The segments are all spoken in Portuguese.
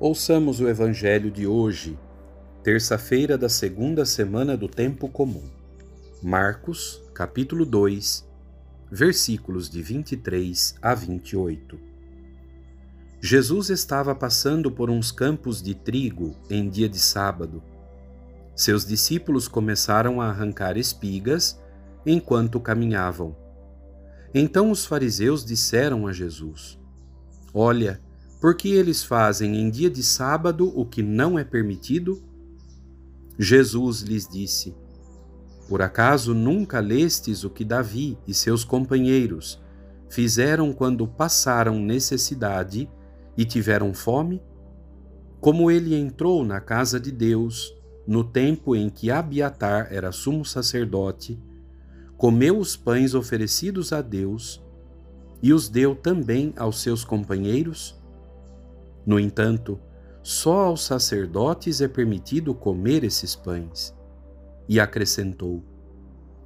Ouçamos o Evangelho de hoje, terça-feira da segunda semana do Tempo Comum. Marcos, capítulo 2, versículos de 23 a 28. Jesus estava passando por uns campos de trigo em dia de sábado. Seus discípulos começaram a arrancar espigas enquanto caminhavam. Então os fariseus disseram a Jesus: Olha, porque eles fazem em dia de sábado o que não é permitido? Jesus lhes disse: Por acaso nunca lestes o que Davi e seus companheiros fizeram quando passaram necessidade e tiveram fome? Como ele entrou na casa de Deus no tempo em que Abiatar era sumo sacerdote, comeu os pães oferecidos a Deus e os deu também aos seus companheiros? No entanto, só aos sacerdotes é permitido comer esses pães. E acrescentou: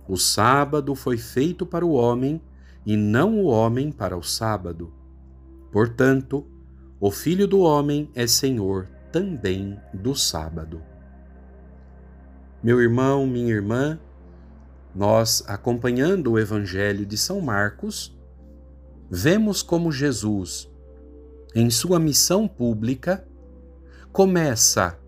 O sábado foi feito para o homem, e não o homem para o sábado. Portanto, o Filho do Homem é Senhor também do sábado. Meu irmão, minha irmã, nós, acompanhando o Evangelho de São Marcos, vemos como Jesus em sua missão pública, começa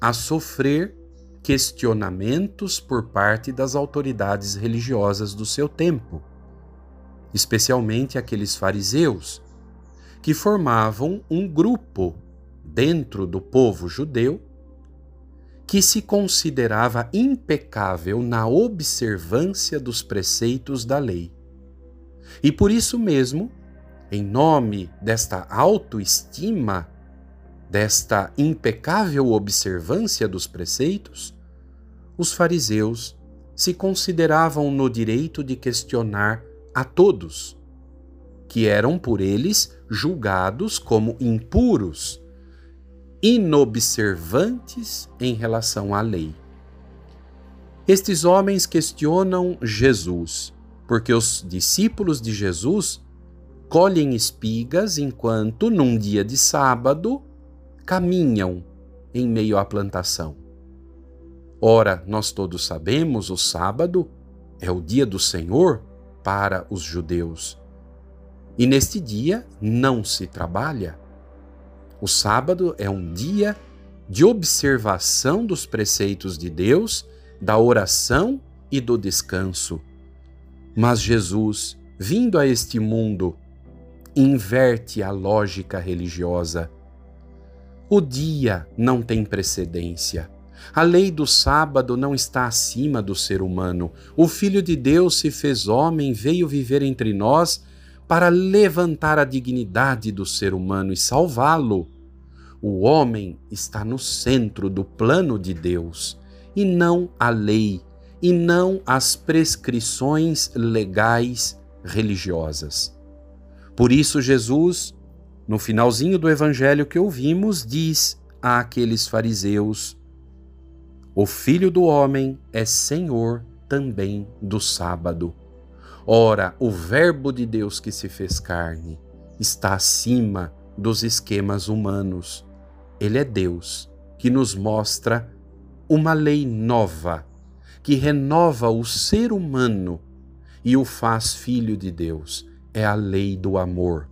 a sofrer questionamentos por parte das autoridades religiosas do seu tempo, especialmente aqueles fariseus, que formavam um grupo dentro do povo judeu que se considerava impecável na observância dos preceitos da lei. E por isso mesmo em nome desta autoestima, desta impecável observância dos preceitos, os fariseus se consideravam no direito de questionar a todos, que eram por eles julgados como impuros, inobservantes em relação à lei. Estes homens questionam Jesus, porque os discípulos de Jesus colhem espigas enquanto, num dia de sábado, caminham em meio à plantação. Ora, nós todos sabemos, o sábado é o dia do Senhor para os judeus. E neste dia não se trabalha. O sábado é um dia de observação dos preceitos de Deus, da oração e do descanso. Mas Jesus, vindo a este mundo inverte a lógica religiosa. O dia não tem precedência. A lei do sábado não está acima do ser humano. O Filho de Deus se fez homem, veio viver entre nós para levantar a dignidade do ser humano e salvá-lo. O homem está no centro do plano de Deus e não a lei, e não as prescrições legais religiosas. Por isso, Jesus, no finalzinho do evangelho que ouvimos, diz a aqueles fariseus: O filho do homem é senhor também do sábado. Ora, o Verbo de Deus que se fez carne está acima dos esquemas humanos. Ele é Deus que nos mostra uma lei nova, que renova o ser humano e o faz filho de Deus é a lei do amor.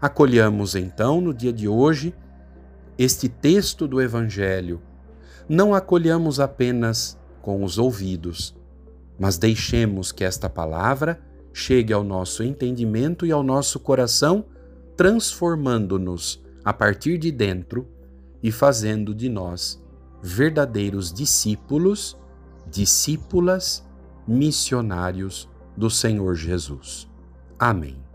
Acolhamos então, no dia de hoje, este texto do Evangelho. Não acolhamos apenas com os ouvidos, mas deixemos que esta palavra chegue ao nosso entendimento e ao nosso coração, transformando-nos a partir de dentro e fazendo de nós verdadeiros discípulos, discípulas, missionários do Senhor Jesus. Amém.